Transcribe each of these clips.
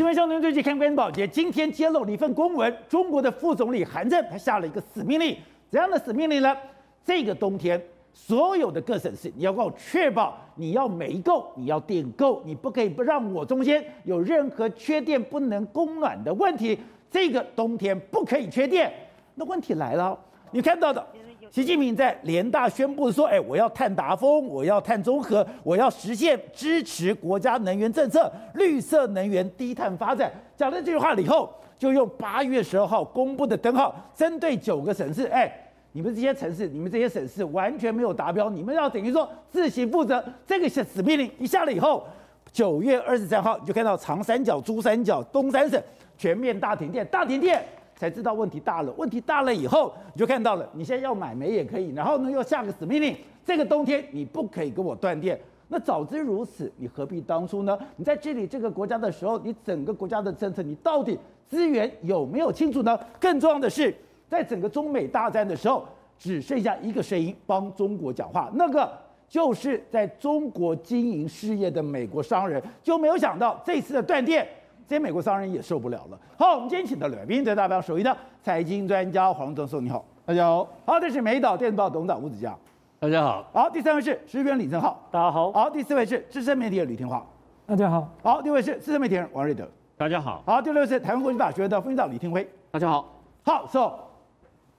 新闻上您最近看《关键保洁》，今天揭露了一份公文，中国的副总理韩正他下了一个死命令，怎样的死命令呢？这个冬天，所有的各省市，你要给我确保你要煤够，你要电够，你不可以不让我中间有任何缺电、不能供暖的问题。这个冬天不可以缺电。那问题来了，你看到的。习近平在联大宣布说：“哎，我要碳达峰，我要碳中和，我要实现支持国家能源政策，绿色能源、低碳发展。”讲了这句话以后，就用八月十二号公布的灯号，针对九个省市，哎，你们这些城市，你们这些省市完全没有达标，你们要等于说自行负责。这个是死命令一下了以后，九月二十三号你就看到长三角、珠三角、东三省全面大停电，大停电。才知道问题大了，问题大了以后，你就看到了，你现在要买煤也可以，然后呢又下个死命令，这个冬天你不可以跟我断电。那早知如此，你何必当初呢？你在治理这个国家的时候，你整个国家的政策，你到底资源有没有清楚呢？更重要的是，在整个中美大战的时候，只剩下一个声音帮中国讲话，那个就是在中国经营事业的美国商人，就没有想到这次的断电。这些美国商人也受不了了。好，我们今天请到来宾，在代表首席的财经专家黄正松，你好，大家好。好，这是美岛电子报董事长吴子嘉，大家好。好，第三位是时评李正浩，大家好。好，第四位是资深媒体人吕天华，大家好。好，第五位是资深媒体人王瑞德，大家好。好，第六位是台湾国际法学院的副院长李天辉，大家好。好，so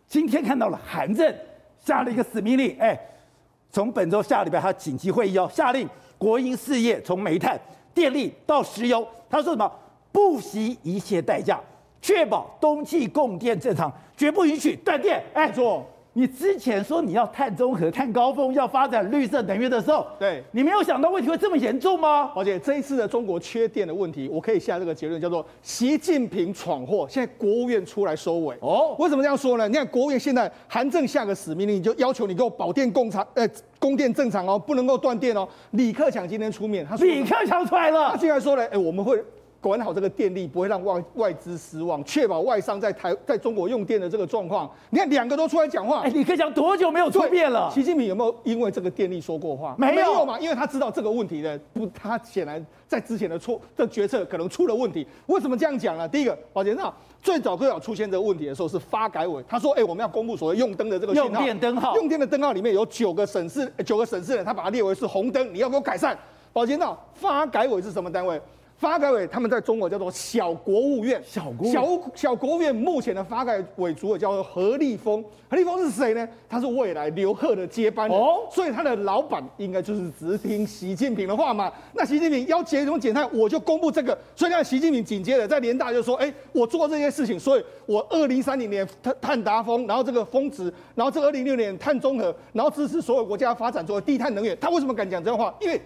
今天看到了韩正下了一个死命令，哎，从本周下礼拜他紧急会议哦，下令国营事业从煤炭、电力到石油，他说什么？不惜一切代价，确保冬季供电正常，绝不允许断电。哎，说你之前说你要碳中和、碳高峰，要发展绿色能源的时候，对，你没有想到问题会这么严重吗？而且这一次的中国缺电的问题，我可以下这个结论，叫做习近平闯祸。现在国务院出来收尾。哦，为什么这样说呢？你看国务院现在韩正下个死命令，就要求你给我保电供厂，呃，供电正常哦，不能够断电哦。李克强今天出面，他说李克强出来了，他竟然说了，哎，我们会。管好这个电力，不会让外外资失望，确保外商在台在中国用电的这个状况。你看，两个都出来讲话。哎，李克强多久没有出面了？习近平有没有因为这个电力说过话？没有，没有嘛，因为他知道这个问题的不，他显然在之前的错的决策可能出了问题。为什么这样讲呢？第一个，保监那最早最早出现这个问题的时候是发改委，他说，哎，我们要公布所谓用灯的这个用电灯号，用电的灯号里面有九个省市，九个省市呢，他把它列为是红灯，你要给我改善。保监那发改委是什么单位？发改委他们在中国叫做小国务院，小国小小国务院目前的发改委主委叫做何立峰，何立峰是谁呢？他是未来刘鹤的接班人，哦，所以他的老板应该就是只听习近平的话嘛。那习近平要节中减碳，我就公布这个。所以呢，习近平紧接着在联大就说：“哎，我做这些事情，所以我二零三零年碳碳达峰，然后这个峰值，然后这二零六年碳中和，然后支持所有国家发展作为低碳能源。”他为什么敢讲这样话？因为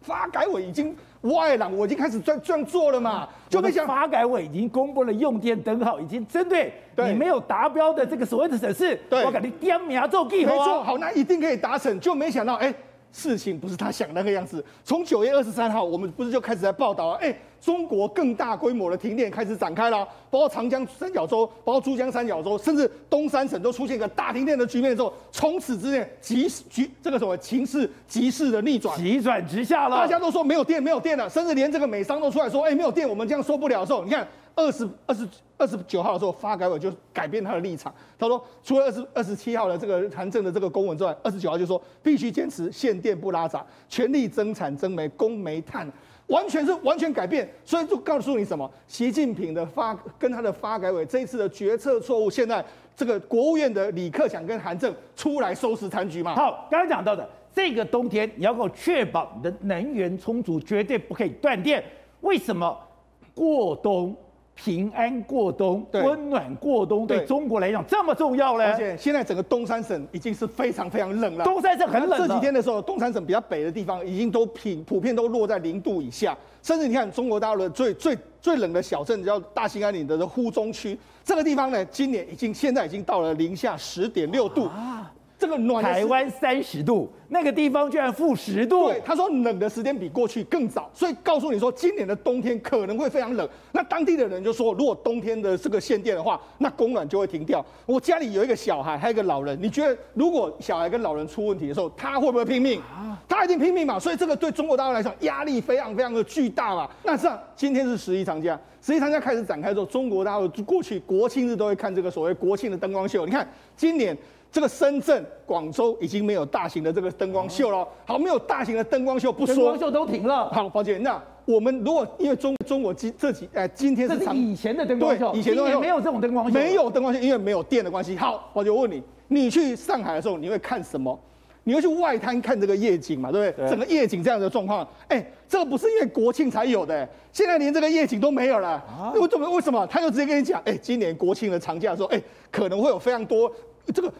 发改委已经。外朗，我已经开始这这样做了嘛，就没想发改委已经公布了用电灯号，已经针对你没有达标的这个所谓的省市，对我给你点名做记号，没错，好，那一定可以达成，就没想到，哎，事情不是他想那个样子。从九月二十三号，我们不是就开始在报道啊，哎。中国更大规模的停电开始展开了，包括长江三角洲，包括珠江三角洲，甚至东三省都出现一个大停电的局面之后，从此之间急局这个什么情势急势的逆转，急转直下了。大家都说没有电，没有电了，甚至连这个美商都出来说，哎，没有电，我们这样受不了的时候，你看二十二十二十九号的时候，发改委就改变他的立场，他说除了二十二十七号的这个韩正的这个公文之外，二十九号就说必须坚持限电不拉闸，全力增产增煤，供煤炭。完全是完全改变，所以就告诉你什么？习近平的发跟他的发改委这一次的决策错误，现在这个国务院的李克强跟韩正出来收拾残局嘛？好，刚刚讲到的这个冬天，你要给我确保你的能源充足，绝对不可以断电。为什么过冬？平安过冬，温暖过冬，对中国来讲这么重要呢？而且现在整个东三省已经是非常非常冷了。东三省很冷。这几天的时候，东三省比较北的地方已经都平普遍都落在零度以下，甚至你看中国大陆最最最冷的小镇叫大兴安岭的呼中区，这个地方呢，今年已经现在已经到了零下十点六度。啊这个暖台湾三十度，那个地方居然负十度。对，他说冷的时间比过去更早，所以告诉你说今年的冬天可能会非常冷。那当地的人就说，如果冬天的这个限电的话，那供暖就会停掉。我家里有一个小孩，还有一个老人，你觉得如果小孩跟老人出问题的时候，他会不会拼命？他一定拼命嘛。所以这个对中国大陆来讲压力非常非常的巨大嘛。那这样，今天是十一长假，十一长假开始展开之后，中国大陆过去国庆日都会看这个所谓国庆的灯光秀。你看今年。这个深圳、广州已经没有大型的这个灯光秀了。好，没有大型的灯光秀不说，灯光秀都停了。好，宝姐。那我们如果因为中中国今这几哎今天是，这是以前的灯光秀，以前都没有这种灯光秀，没有灯光秀，因为没有电的关系。好，我就问你，你去上海的时候，你会看什么？你会去外滩看这个夜景嘛？对不对？对整个夜景这样的状况，哎，这个不是因为国庆才有的，现在连这个夜景都没有了。为什么？为什么？他就直接跟你讲，哎，今年国庆的长假的时候，哎，可能会有非常多这个。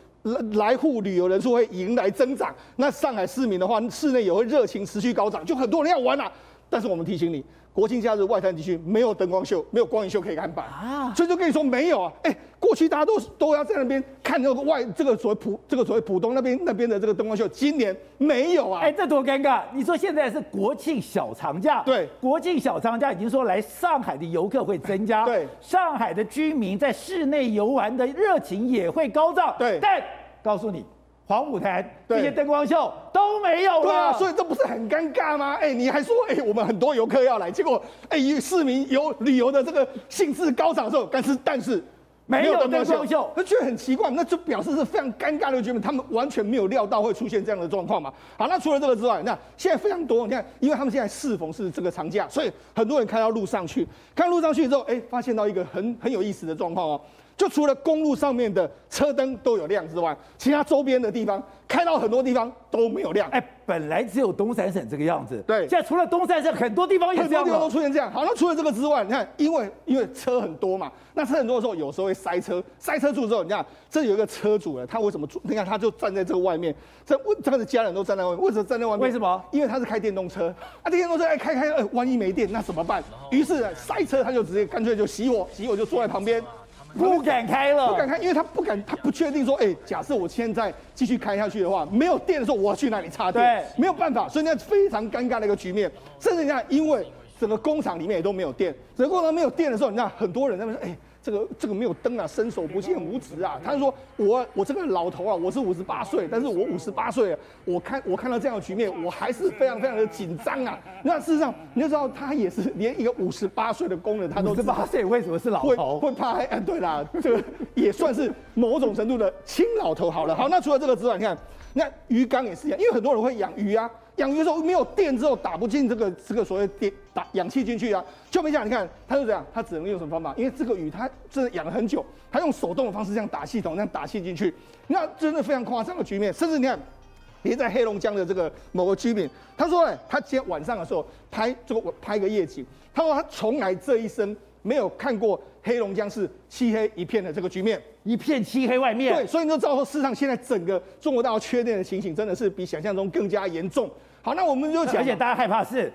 来沪旅游人数会迎来增长，那上海市民的话，室内也会热情持续高涨，就很多人要玩了、啊。但是我们提醒你，国庆假日外滩地区没有灯光秀，没有光影秀可以看板啊，所以就跟你说没有啊。哎，过去大家都都要在那边看那个外这个所谓浦这个所谓浦东那边那边的这个灯光秀，今年没有啊。哎，这多尴尬！你说现在是国庆小长假，对，国庆小长假已经说来上海的游客会增加，对，上海的居民在室内游玩的热情也会高涨，对，但。告诉你，黄舞台这些灯光秀都没有了，对啊，所以这不是很尴尬吗？哎，你还说，哎，我们很多游客要来，结果，哎，市民有旅游的这个兴致高涨的时候，但是但是没有灯光秀，那觉得很奇怪，那就表示是非常尴尬的局面，他们完全没有料到会出现这样的状况嘛。好，那除了这个之外，那现在非常多，你看，因为他们现在适逢是这个长假，所以很多人开到路上去，开到路上去之后，哎，发现到一个很很有意思的状况哦。就除了公路上面的车灯都有亮之外，其他周边的地方开到很多地方都没有亮。哎，本来只有东三省这个样子，对，现在除了东三省，很多地方也这样，很多地方都出现这样。好，那除了这个之外，你看，因为因为车很多嘛，那车很多的时候，有时候会塞车，塞车住之后，你看这有一个车主呢，他为什么住？你看他就站在这个外面，这为这个的家人都站在外面，为什么站在外面？为什么？因为他是开电动车，啊，电动车哎开开，哎，万一没电那怎么办？于是塞车，他就直接干脆就熄火，熄火就坐在旁边。不敢开了，不敢开，因为他不敢，他不确定说，哎，假设我现在继续开下去的话，没有电的时候，我要去哪里插电？对，没有办法，所以那非常尴尬的一个局面。甚至你看，因为整个工厂里面也都没有电，整个工厂没有电的时候，你看很多人在那边说，哎。这个这个没有灯啊，伸手不见五指啊。他就说我我这个老头啊，我是五十八岁，但是我五十八岁，我看我看到这样的局面，我还是非常非常的紧张啊。那事实上，你就知道他也是连一个五十八岁的工人，他都五十八岁为什么是老头？会会怕？哎，对啦，这个也算是某种程度的亲老头。好了，好，那除了这个之外，你看，那鱼缸也是一样，因为很多人会养鱼啊。养鱼的时候没有电之后打不进这个这个所谓电打氧气进去啊，就没讲，你看他就这样，他只能用什么方法？因为这个鱼它真的养了很久，他用手动的方式这样打系统，这样打气进去，那真的非常夸张的局面。甚至你看，连在黑龙江的这个某个居民，他说呢，他今天晚上的时候拍这个拍个夜景，他说他从来这一生没有看过黑龙江是漆黑一片的这个局面，一片漆黑外面。对，所以你就知道说，事实上现在整个中国大陆缺电的情形真的是比想象中更加严重。好，那我们就讲，而且大家害怕是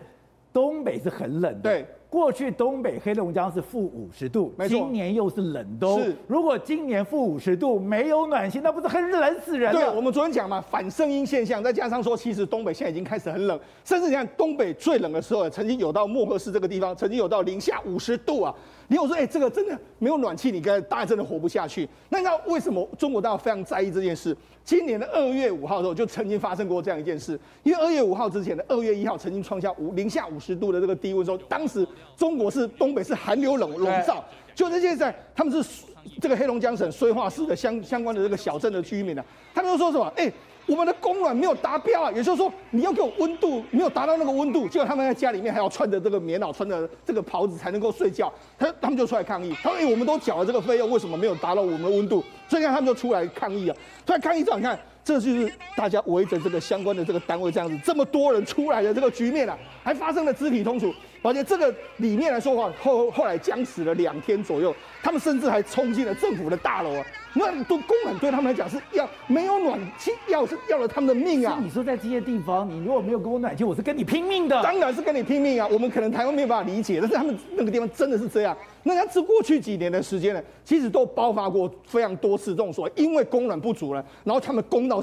东北是很冷的。对，过去东北黑龙江是负五十度，今年又是冷冬。是，如果今年负五十度没有暖气，那不是很冷死人了？对，我们昨天讲嘛，反圣婴现象，再加上说，其实东北现在已经开始很冷，甚至你看东北最冷的时候，曾经有到漠河市这个地方，曾经有到零下五十度啊。你有说，哎、欸，这个真的没有暖气，你跟大家真的活不下去。那你知道为什么中国大陆非常在意这件事？今年的二月五号的时候，就曾经发生过这样一件事。因为二月五号之前的二月一号，曾经创下五零下五十度的这个低温时候，当时中国是东北是寒流笼笼罩。就是现在，他们是这个黑龙江省绥化市的相相关的这个小镇的居民呢、啊，他们都说什么？哎、欸。我们的供暖没有达标啊，也就是说你要给我温度没有达到那个温度，结果他们在家里面还要穿着这个棉袄，穿着这个袍子才能够睡觉，他他们就出来抗议，他说：“哎，我们都缴了这个费用，为什么没有达到我们的温度？”所以看他们就出来抗议啊，出来抗议之后，你看这就是大家围着这个相关的这个单位这样子，这么多人出来的这个局面啊，还发生了肢体冲突，而且这个里面来说话后后来僵持了两天左右，他们甚至还冲进了政府的大楼啊。那都供暖对他们来讲是要没有暖气，要是要了他们的命啊！你说在这些地方，你如果没有给我暖气，我是跟你拼命的。当然是跟你拼命啊！我们可能台湾没有办法理解，但是他们那个地方真的是这样。那他这过去几年的时间呢，其实都爆发过非常多次这种说，因为供暖不足了，然后他们供到。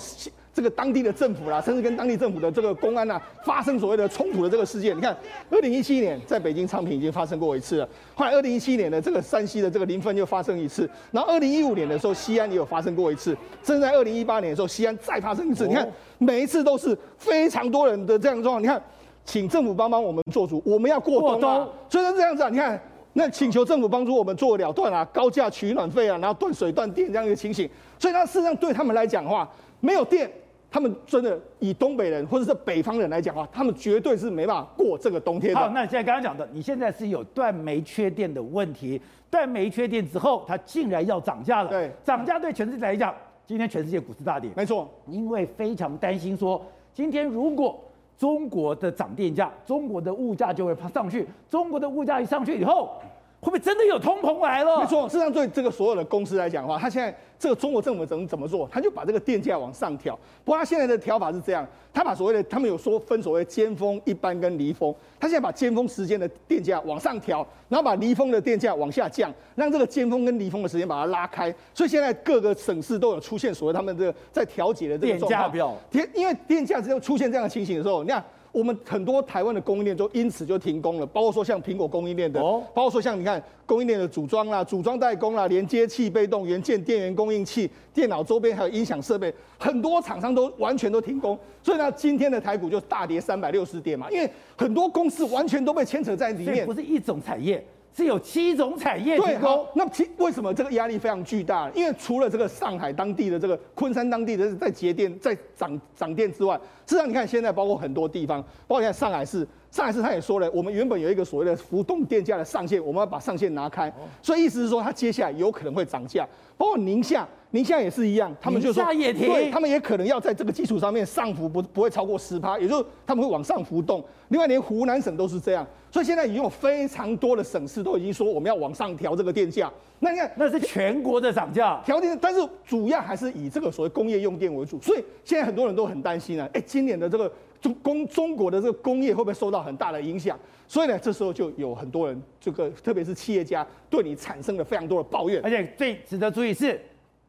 这个当地的政府啦，甚至跟当地政府的这个公安呐，发生所谓的冲突的这个事件。你看，二零一七年在北京昌平已经发生过一次了，后来二零一七年的这个山西的这个临汾又发生一次，然后二零一五年的时候西安也有发生过一次，甚至在二零一八年的时候西安再发生一次。你看，每一次都是非常多人的这样的状况。你看，请政府帮帮我们做主，我们要过冬啊，所以是这样子啊。你看，那请求政府帮助我们做了断啊，高价取暖费啊，然后断水断电这样一个情形。所以，那事实上对他们来讲的话，没有电。他们真的以东北人或者是北方人来讲啊，他们绝对是没办法过这个冬天的。好，那你现在刚刚讲的，你现在是有断煤缺电的问题，断煤缺电之后，它竟然要涨价了。对，涨价对全世界来讲，今天全世界股市大跌。没错，因为非常担心说，今天如果中国的涨电价，中国的物价就会上去，中国的物价一上去以后。会不会真的有通膨来了？没错，事实上对这个所有的公司来讲的话，他现在这个中国政府怎么怎么做，他就把这个电价往上调。不过他现在的调法是这样，他把所谓的他们有说分所谓尖峰、一般跟离峰，他现在把尖峰时间的电价往上调，然后把离峰的电价往下降，让这个尖峰跟离峰的时间把它拉开。所以现在各个省市都有出现所谓他们这个在调节的这个状况。电价表，因为电价只有出现这样的情形的时候，你看。我们很多台湾的供应链就因此就停工了，包括说像苹果供应链的，包括说像你看供应链的组装啦、组装代工啦、连接器、被动元件、电源供应器、电脑周边还有音响设备，很多厂商都完全都停工。所以呢，今天的台股就大跌三百六十点嘛，因为很多公司完全都被牵扯在里面，不是一种产业。是有七种产业停工，那其为什么这个压力非常巨大？因为除了这个上海当地的这个昆山当地的在节电、在涨涨电之外，事实上你看现在包括很多地方，包括现在上海市，上一次他也说了，我们原本有一个所谓的浮动电价的上限，我们要把上限拿开，所以意思是说它接下来有可能会涨价，包括宁夏。宁夏也是一样，他们就说，对，他们也可能要在这个基础上面上浮不不会超过十趴，也就是他们会往上浮动。另外，连湖南省都是这样，所以现在已经有非常多的省市都已经说我们要往上调这个电价。那你看，那是全国的涨价，调电，但是主要还是以这个所谓工业用电为主。所以现在很多人都很担心啊，哎，今年的这个中工中国的这个工业会不会受到很大的影响？所以呢，这时候就有很多人这个特别是企业家对你产生了非常多的抱怨，而且最值得注意是。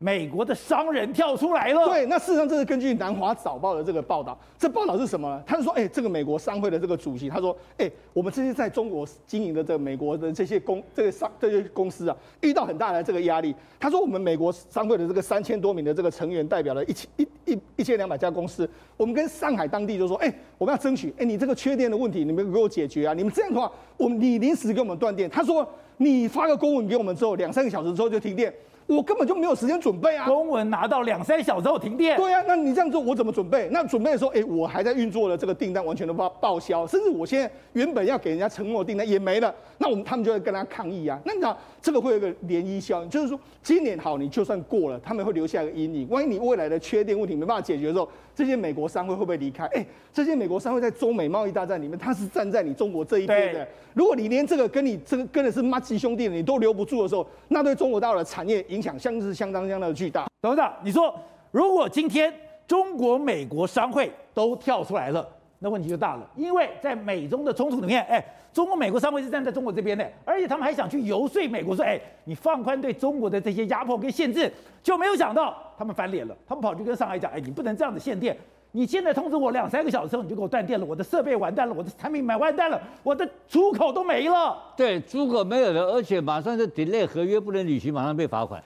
美国的商人跳出来了。对，那事实上这是根据南华早报的这个报道。这报道是什么呢？他是说，哎，这个美国商会的这个主席，他说，哎，我们这些在中国经营的这个美国的这些公这个商这些公司啊，遇到很大的这个压力。他说，我们美国商会的这个三千多名的这个成员，代表了一千一一一千两百家公司。我们跟上海当地就说，哎，我们要争取，哎，你这个缺电的问题，你们给我解决啊！你们这样的话，我们你临时给我们断电。他说，你发个公文给我们之后，两三个小时之后就停电。我根本就没有时间准备啊！公文拿到两三小时后停电。对啊，那你这样做我怎么准备？那准备的时候，哎，我还在运作的这个订单完全都报报销，甚至我现在原本要给人家承诺的订单也没了。那我们他们就会跟他抗议啊。那你知道这个会有一个涟漪效应，就是说今年好，你就算过了，他们会留下一个阴影。万一你未来的缺电问题没办法解决的时候，这些美国商会会不会离开？哎，这些美国商会在中美贸易大战里面，他是站在你中国这一边的。如果你连这个跟你这个跟的是马奇兄弟的你都留不住的时候，那对中国大陆的产业影响相是相当相当的巨大。董事长，你说如果今天中国美国商会都跳出来了，那问题就大了，因为在美中的冲突里面，哎，中国美国商会是站在中国这边的，而且他们还想去游说美国说，哎，你放宽对中国的这些压迫跟限制，就没有想到他们翻脸了，他们跑去跟上海讲，哎，你不能这样子限电。你现在通知我两三个小时后你就给我断电了，我的设备完蛋了，我的产品买完蛋了，我的出口都没了。对，出口没有了，而且马上就 delay 合约不能履行，马上被罚款。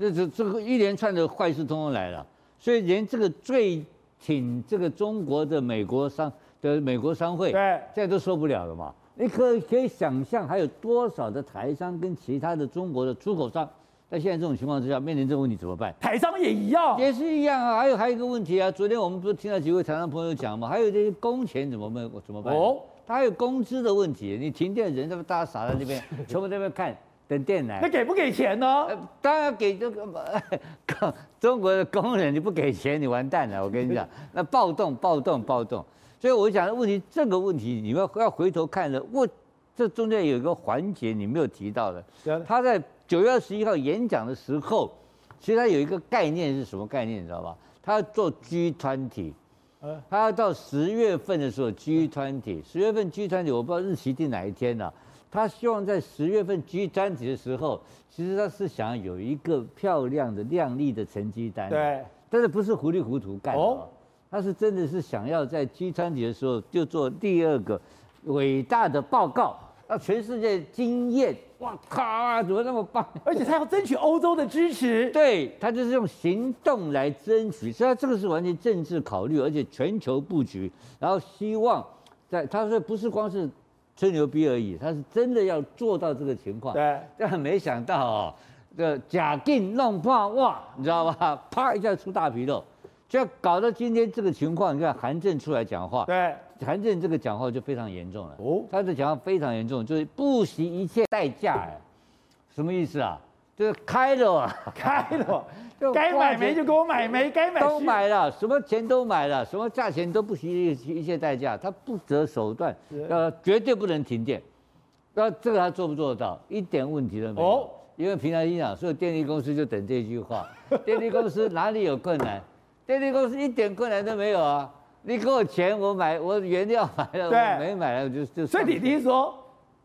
这这这个一连串的坏事通通来了，所以连这个最挺这个中国的美国商的美国商会，对，现在都受不了了嘛。你可可以想象还有多少的台商跟其他的中国的出口商。在现在这种情况之下，面临这个问题怎么办？台商也一样，也是一样啊。还有还有一个问题啊，昨天我们不是听到几位台商朋友讲嘛？还有这些工钱怎么办？怎么办？哦，他还有工资的问题。你停电人，他们大家傻在那边，全部在那边看，等电来。那给不给钱呢？呃、当然要给这个工中国的工人，你不给钱，你完蛋了。我跟你讲，那暴动暴动暴动。所以我想的问题，这个问题你们要回头看的。我这中间有一个环节你没有提到的，他在。九月二十一号演讲的时候，其实他有一个概念是什么概念，你知道吧？他要做 G20，他要到十月份的时候，G 团体十月份 G 团体我不知道日期定哪一天呢、啊？他希望在十月份 G 专辑的时候，其实他是想要有一个漂亮的、亮丽的成绩单。对，但是不是糊里糊涂干的、哦，他是真的是想要在 G20 的时候就做第二个伟大的报告，让全世界惊艳。哇靠！怎么那么棒？而且他要争取欧洲的支持。对，他就是用行动来争取，所以他这个是完全政治考虑，而且全球布局，然后希望在他说不是光是吹牛逼而已，他是真的要做到这个情况。对，但没想到哦，这假定弄怕哇，你知道吧？啪一下出大纰漏，就要搞到今天这个情况。你看韩正出来讲话，对。韩正这个讲话就非常严重了哦，他的讲话非常严重，就是不惜一切代价哎，什么意思啊？就是开了。啊，开了，就该买煤就给我买煤，该买都买了，什么钱都买了，什么价钱都不惜一切代价，他不择手段，呃，绝对不能停电，那这个他做不做得到？一点问题都没有，哦、因为平常心讲，所以电力公司就等这句话，电力公司哪里有困难？电力公司一点困难都没有啊。你给我钱，我买，我原料买了，我没买了就就。所以你听说，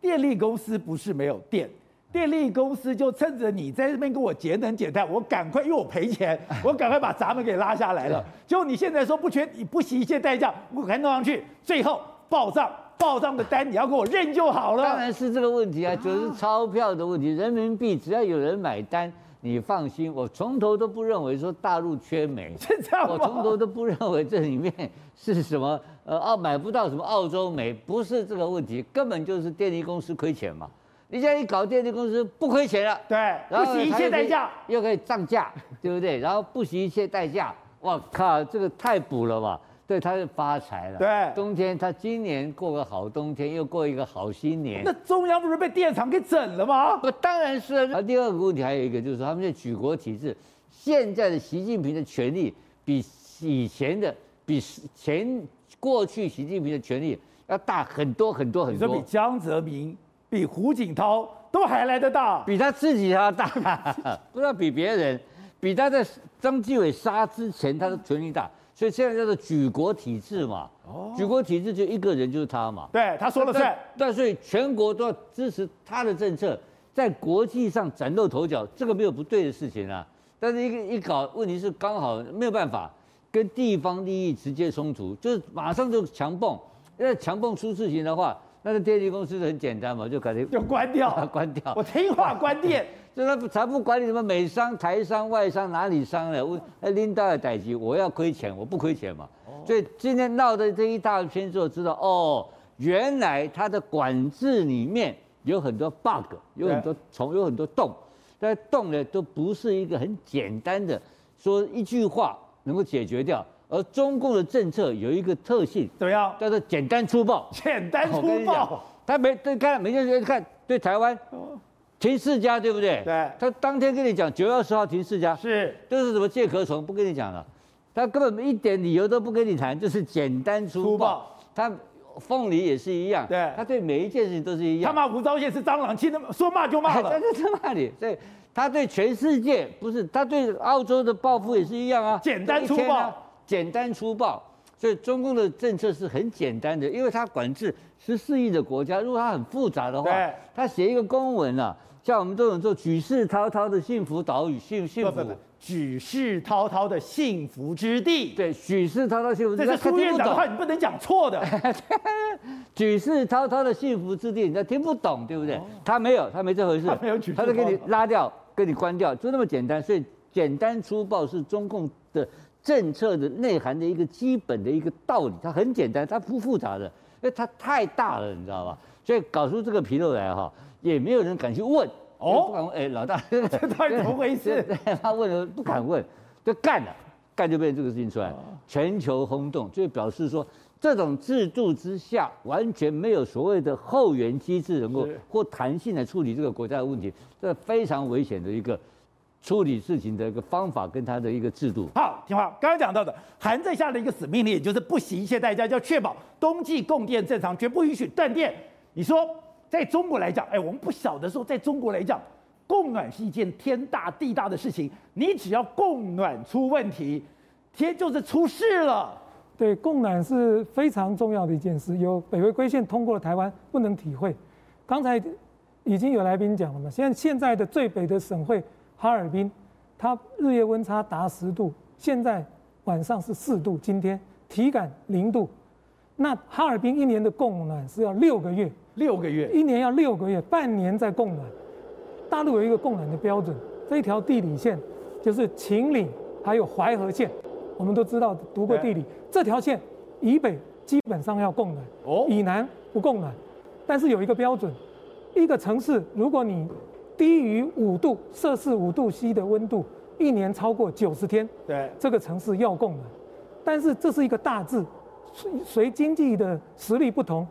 电力公司不是没有电，电力公司就趁着你在这边给我节能减碳，我赶快因为我赔钱，我赶快把闸门给拉下来了。结果你现在说不缺，你不惜一切代价，我赶紧弄上去，最后报账，报账的单你要给我认就好了。当然是这个问题啊，就是钞票的问题，人民币只要有人买单。你放心，我从头都不认为说大陆缺煤，是这样吗？我从头都不认为这里面是什么呃澳买不到什么澳洲煤，不是这个问题，根本就是电力公司亏钱嘛。你现在一搞电力公司不亏钱了，对，然后不惜一切代价又可以涨价，对不对？然后不惜一切代价，我靠，这个太补了吧。对，他是发财了。对，冬天他今年过个好冬天，又过一个好新年。那中央不是被电厂给整了吗？不，当然是。啊，第二个问题还有一个，就是说他们的举国体制，现在的习近平的权力比以前的，比前过去习近平的权力要大很多很多很多。你说比江泽民、比胡锦涛都还来得大？比他自己还要大，不知道比别人，比他在张继伟杀之前他的权力大。所以现在叫做举国体制嘛，哦举国体制就一个人就是他嘛，对，他说了算。但所以全国都要支持他的政策，在国际上崭露头角，这个没有不对的事情啊。但是一个一搞，问题是刚好没有办法跟地方利益直接冲突，就是马上就强蹦，因为强蹦出事情的话，那个电力公司很简单嘛，就改天就关掉，关掉。我听话关电。就他才不管你什么美商、台商、外商哪里商了，拎到了代志，我要亏钱，我不亏钱嘛。所以今天闹的这一大圈之后，知道哦，原来它的管制里面有很多 bug，有很多虫，有很多洞。但洞呢，都不是一个很简单的说一句话能够解决掉。而中共的政策有一个特性，怎么样？叫做简单粗暴。简单粗暴。他没对看，每件事看对台湾。停四家对不对？对，他当天跟你讲九月二十号停四家，是，这是什么借壳虫？不跟你讲了，他根本一点理由都不跟你谈，就是简单粗暴。他凤梨也是一样，对，他对每一件事情都是一样。他骂吴钊燮是蟑螂，气那么说骂就骂了，他就骂你。所以他对全世界不是，他对澳洲的报复也是一样啊，简单粗暴，简单粗暴。所以中共的政策是很简单的，因为他管制十四亿的国家，如果他很复杂的话，对他写一个公文啊。像我们这种做举世滔滔的幸福岛屿，幸幸福，举世滔滔的幸福之地。对，举世滔滔幸福之地。这是苏院长的话，你不能讲错的。举世滔滔的幸福之地，你听不懂，对不对？他没有，他没这回事。他没有举世，他就给你拉掉，给你关掉，就那么简单。所以简单粗暴是中共的政策的内涵的一个基本的一个道理。它很简单，它不复杂的，因为它太大了，你知道吧？所以搞出这个纰漏来哈。也没有人敢去问哦，不敢问。哎，老大，这到底怎么回事？他问了不敢问，就干了，干就变成这个事情出来，全球轰动，就表示说这种制度之下完全没有所谓的后援机制能够或弹性来处理这个国家的问题，这非常危险的一个处理事情的一个方法跟他的一个制度。好，听话，刚刚讲到的，韩正下的一个死命令，也就是不惜一切代价，要确保冬季供电正常，绝不允许断电。你说？在中国来讲，哎，我们不晓得说，在中国来讲，供暖是一件天大地大的事情，你只要供暖出问题，天就是出事了。对，供暖是非常重要的一件事。有北回归线通过了台湾，不能体会。刚才已经有来宾讲了嘛，现在现在的最北的省会哈尔滨，它日夜温差达十度，现在晚上是四度，今天体感零度。那哈尔滨一年的供暖是要六个月，六个月，一年要六个月，半年在供暖。大陆有一个供暖的标准，这一条地理线就是秦岭还有淮河线，我们都知道读过地理，这条线以北基本上要供暖，哦，以南不供暖。但是有一个标准，一个城市如果你低于五度摄氏五度 C 的温度，一年超过九十天，对，这个城市要供暖。但是这是一个大致。随经济的实力不同，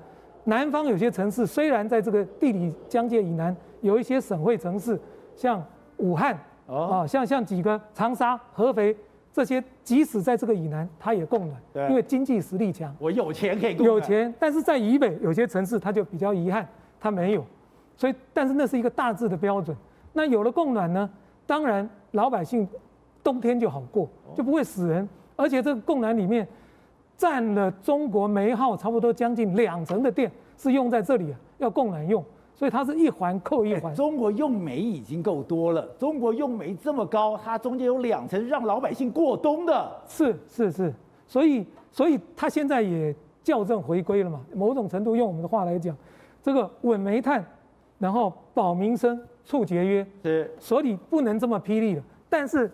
南方有些城市虽然在这个地理疆界以南，有一些省会城市，像武汉啊，像像几个长沙、合肥这些，即使在这个以南，它也供暖，对，因为经济实力强。我有钱可以供暖。有钱，但是在以北有些城市，它就比较遗憾，它没有。所以，但是那是一个大致的标准。那有了供暖呢，当然老百姓冬天就好过，就不会死人，而且这个供暖里面。占了中国煤耗差不多将近两成的电是用在这里啊，要供暖用，所以它是一环扣一环。欸，中国用煤已经够多了，中国用煤这么高，它中间有两层让老百姓过冬的。是是是，所以所以它现在也校正回归了嘛。某种程度用我们的话来讲，这个稳煤炭，然后保民生，促节约，是，所以不能这么霹雳了。但是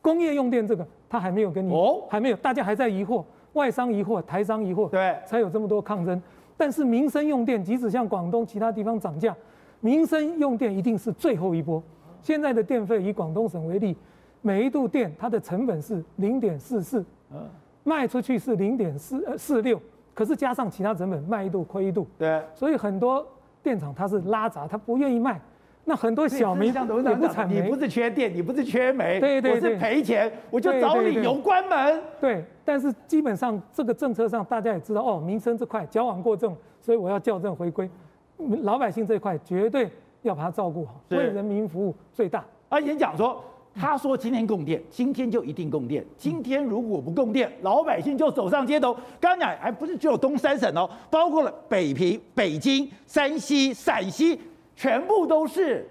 工业用电这个，他还没有跟你，哦，还没有，大家还在疑惑。外商疑惑，台商疑惑，对，才有这么多抗争。但是民生用电，即使像广东其他地方涨价，民生用电一定是最后一波。现在的电费以广东省为例，每一度电它的成本是零点四四，卖出去是零点四呃四六，可是加上其他成本，卖一度亏一度。对，所以很多电厂它是拉闸，它不愿意卖。那很多小民也不产煤，你不是缺电，你不是缺煤，对对对，我是赔钱，我就找理由关门。对，但是基本上这个政策上，大家也知道哦，民生这块矫枉过正，所以我要校正回归，老百姓这块绝对要把它照顾好，为人民服务最大。啊演讲说，他说今天供电，今天就一定供电，今天如果不供电，老百姓就走上街头。刚刚讲还不是只有东三省哦，包括了北平、北京、山西、陕西。全部都是，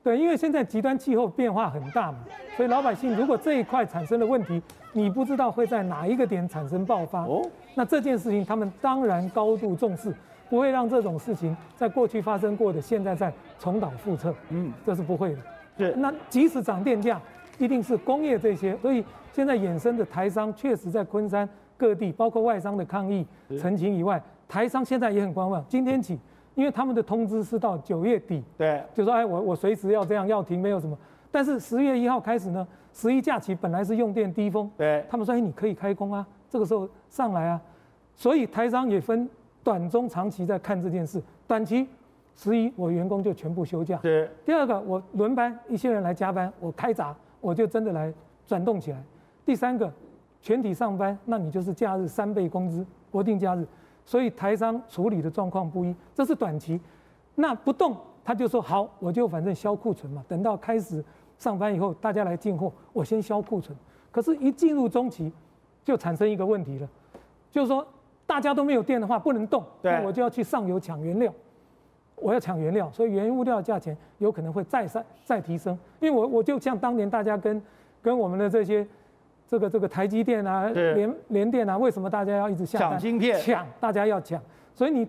对，因为现在极端气候变化很大嘛，所以老百姓如果这一块产生了问题，你不知道会在哪一个点产生爆发。哦，那这件事情他们当然高度重视，不会让这种事情在过去发生过的，现在再重蹈覆辙。嗯，这是不会的。是，那即使涨电价，一定是工业这些，所以现在衍生的台商确实在昆山各地，包括外商的抗议陈情以外，台商现在也很观望。今天起。因为他们的通知是到九月底，对，就说哎，我我随时要这样要停，没有什么。但是十月一号开始呢，十一假期本来是用电低峰，对，他们说哎，你可以开工啊，这个时候上来啊。所以台商也分短中长期在看这件事。短期十一我员工就全部休假，对。第二个我轮班，一些人来加班，我开闸，我就真的来转动起来。第三个全体上班，那你就是假日三倍工资，国定假日。所以台商处理的状况不一，这是短期。那不动，他就说好，我就反正销库存嘛。等到开始上班以后，大家来进货，我先销库存。可是，一进入中期，就产生一个问题了，就是说大家都没有电的话，不能动，那我就要去上游抢原料。我要抢原料，所以原物料价钱有可能会再上再提升。因为我我就像当年大家跟跟我们的这些。这个这个台积电啊，联联电啊，为什么大家要一直下单抢晶片？抢，大家要抢，所以你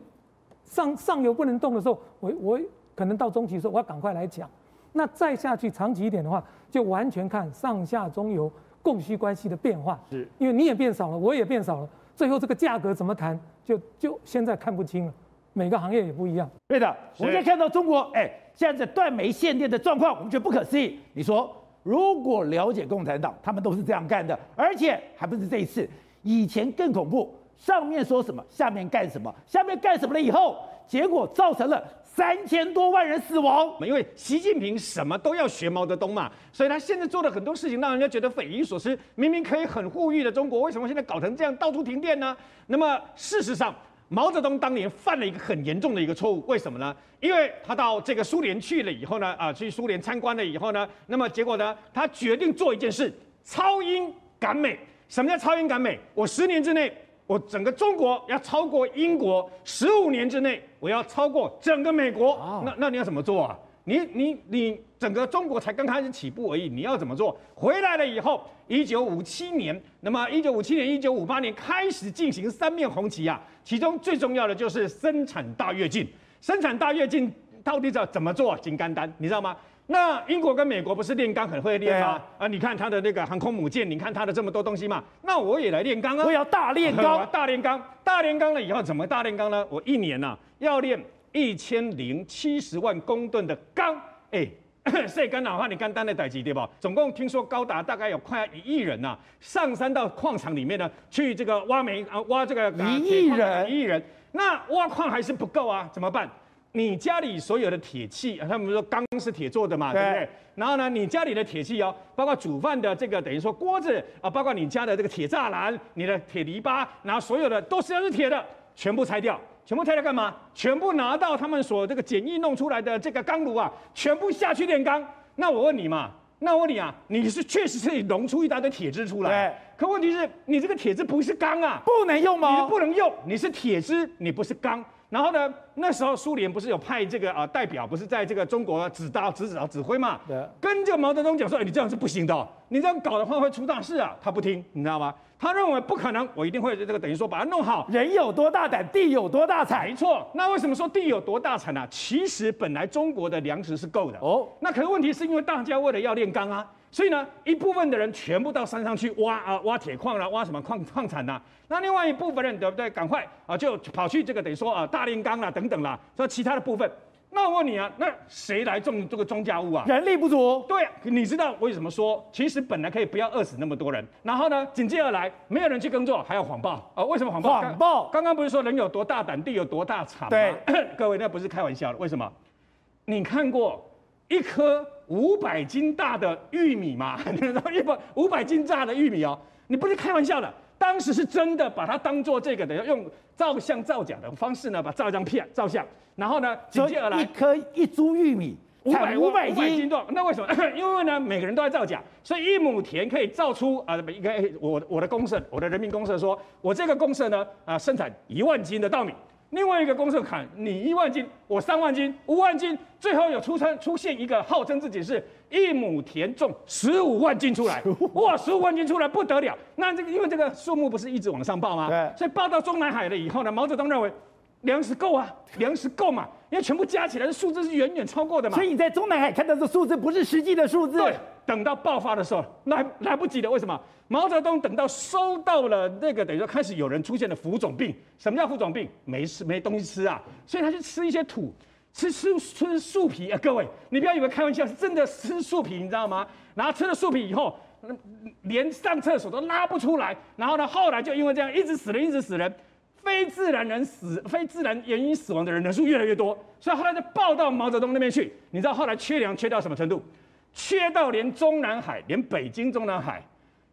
上上游不能动的时候，我我可能到中期的时候，我要赶快来抢。那再下去长期一点的话，就完全看上下中游供需关系的变化。是，因为你也变少了，我也变少了，最后这个价格怎么谈，就就现在看不清了。每个行业也不一样。对的，我们在看到中国，哎，现在断煤限电的状况，我们觉得不可思议。你说？如果了解共产党，他们都是这样干的，而且还不是这一次，以前更恐怖。上面说什么，下面干什么，下面干什么了以后，结果造成了三千多万人死亡。因为习近平什么都要学毛泽东嘛，所以他现在做的很多事情让人家觉得匪夷所思。明明可以很富裕的中国，为什么现在搞成这样，到处停电呢？那么事实上，毛泽东当年犯了一个很严重的一个错误，为什么呢？因为他到这个苏联去了以后呢，啊，去苏联参观了以后呢，那么结果呢，他决定做一件事，超英赶美。什么叫超英赶美？我十年之内，我整个中国要超过英国；十五年之内，我要超过整个美国。Oh. 那那你要怎么做啊？你你你整个中国才刚开始起步而已，你要怎么做？回来了以后，一九五七年，那么一九五七年、一九五八年开始进行三面红旗啊，其中最重要的就是生产大跃进。生产大跃进到底要怎么做？金刚丹，你知道吗？那英国跟美国不是炼钢很会炼吗？啊，啊，你看它的那个航空母舰，你看它的这么多东西嘛。那我也来炼钢啊！我要大炼钢，大炼钢，大炼钢了以后怎么大炼钢呢？我一年呐、啊、要炼。一千零七十万公吨的钢，哎，所以刚哪怕你刚单的代机对吧？总共听说高达大概有快要一亿人呐、啊，上山到矿场里面呢，去这个挖煤啊，挖这个一亿人，一亿人，那挖矿还是不够啊，怎么办？你家里所有的铁器，他们说钢是铁做的嘛，对，对不对？然后呢，你家里的铁器哦，包括煮饭的这个等于说锅子啊，包括你家的这个铁栅栏、你的铁篱笆，然后所有的都是要是铁的，全部拆掉。全部拆掉干嘛？全部拿到他们所这个简易弄出来的这个钢炉啊，全部下去炼钢。那我问你嘛，那我问你啊，你是确实可以熔出一大堆铁汁出来，可问题是你这个铁汁不是钢啊，不能用吗？你不能用，你是铁汁，你不是钢。然后呢，那时候苏联不是有派这个啊代表，不是在这个中国指导、指导、指挥嘛？对。跟这个毛泽东讲说，哎，你这样是不行的，你这样搞的话会出大事啊。他不听，你知道吗？他认为不可能，我一定会这个等于说把它弄好。人有多大胆，地有多大产。没错。那为什么说地有多大产呢？其实本来中国的粮食是够的哦。那可是问题是因为大家为了要炼钢啊，所以呢，一部分的人全部到山上去挖啊，挖铁矿啦，挖什么矿矿产呐。那另外一部分人对不对？赶快啊，就跑去这个等于说啊大炼钢啦等等啦，说其他的部分。那我问你啊，那谁来种这个庄稼物啊？人力不足。对，你知道为什么说？其实本来可以不要饿死那么多人，然后呢，紧接而来没有人去耕作，还要谎报啊？为什么谎报？谎报。刚刚不是说人有多大胆，地有多大产吗？对，各位那不是开玩笑的。为什么？你看过一颗五百斤大的玉米嘛？你知道一百五百斤大的玉米哦，你不是开玩笑的。当时是真的把它当做这个的，用照相造假的方式呢，把照张片照相，然后呢，紧接而来一颗一株玉米五百五百斤重，那为什么？因为呢，每个人都在造假，所以一亩田可以造出啊，应该我我的公社，我的人民公社说，我这个公社呢啊生产一万斤的稻米。另外一个公社砍你一万斤，我三万斤，五万斤，最后有出生出现一个号称自己是一亩田种十五万斤出来，哇，十五万斤出来不得了。那这个因为这个数目不是一直往上报吗？对。所以报到中南海了以后呢，毛泽东认为粮食够啊，粮食够嘛，因为全部加起来的数字是远远超过的嘛。所以你在中南海看到的数字不是实际的数字。对。等到爆发的时候，来来不及了。为什么？毛泽东等到收到了那个，等于说开始有人出现了浮肿病。什么叫浮肿病？没吃没东西吃啊，所以他就吃一些土，吃吃吃树皮啊。各位，你不要以为开玩笑，是真的吃树皮，你知道吗？然后吃了树皮以后，连上厕所都拉不出来。然后呢，后来就因为这样，一直死人，一直死人，非自然人死，非自然原因死亡的人人数越来越多。所以后来就报到毛泽东那边去。你知道后来缺粮缺到什么程度？缺到连中南海，连北京中南海，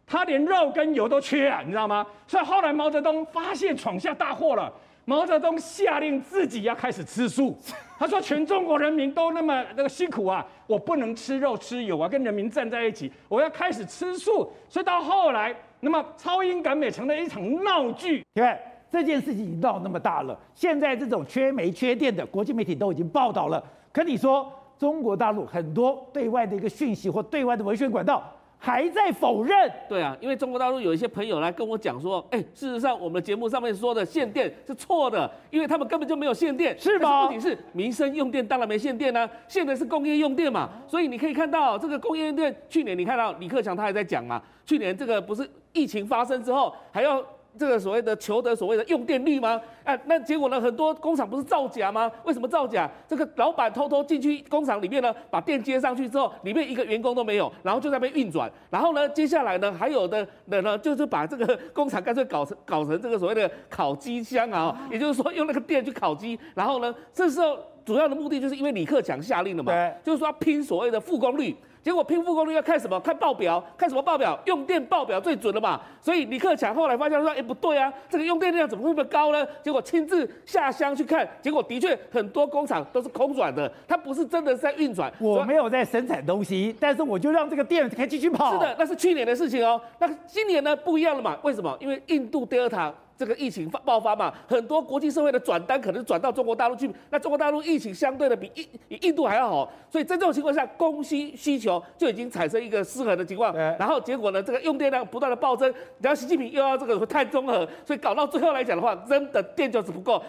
他连肉跟油都缺啊，你知道吗？所以后来毛泽东发现闯下大祸了，毛泽东下令自己要开始吃素。他说：“全中国人民都那么那个辛苦啊，我不能吃肉吃油啊，跟人民站在一起，我要开始吃素。”所以到后来，那么超英赶美成了一场闹剧。对，这件事情已经闹那么大了，现在这种缺煤缺电的国际媒体都已经报道了，可你说？中国大陆很多对外的一个讯息或对外的文宣管道还在否认。对啊，因为中国大陆有一些朋友来跟我讲说，哎，事实上我们的节目上面说的限电是错的，因为他们根本就没有限电。是吗？问题是民生用电当然没限电呢、啊，限的是工业用电嘛。所以你可以看到这个工业用电，去年你看到李克强他还在讲嘛，去年这个不是疫情发生之后还要。这个所谓的求得所谓的用电率吗？哎，那结果呢？很多工厂不是造假吗？为什么造假？这个老板偷偷进去工厂里面呢，把电接上去之后，里面一个员工都没有，然后就在那边运转。然后呢，接下来呢，还有的人呢，就是把这个工厂干脆搞成搞成这个所谓的烤鸡箱啊，也就是说用那个电去烤鸡。然后呢，这时候主要的目的就是因为李克强下令了嘛，就是说要拼所谓的复工率。结果拼复工率要看什么？看报表，看什么报表？用电报表最准了嘛。所以李克强后来发现说，哎，不对啊，这个用电量怎么会那么高呢？结果亲自下乡去看，结果的确很多工厂都是空转的，它不是真的是在运转。我没有在生产东西，但是我就让这个电可以继续跑。是的，那是去年的事情哦。那今年呢不一样了嘛？为什么？因为印度 Delta。这个疫情发爆发嘛，很多国际社会的转单可能转到中国大陆去，那中国大陆疫情相对的比印比印度还要好，所以在这种情况下，供需需求就已经产生一个失衡的情况。然后结果呢，这个用电量不断的暴增，然后习近平又要这个碳中和，所以搞到最后来讲的话，真的电就是不够。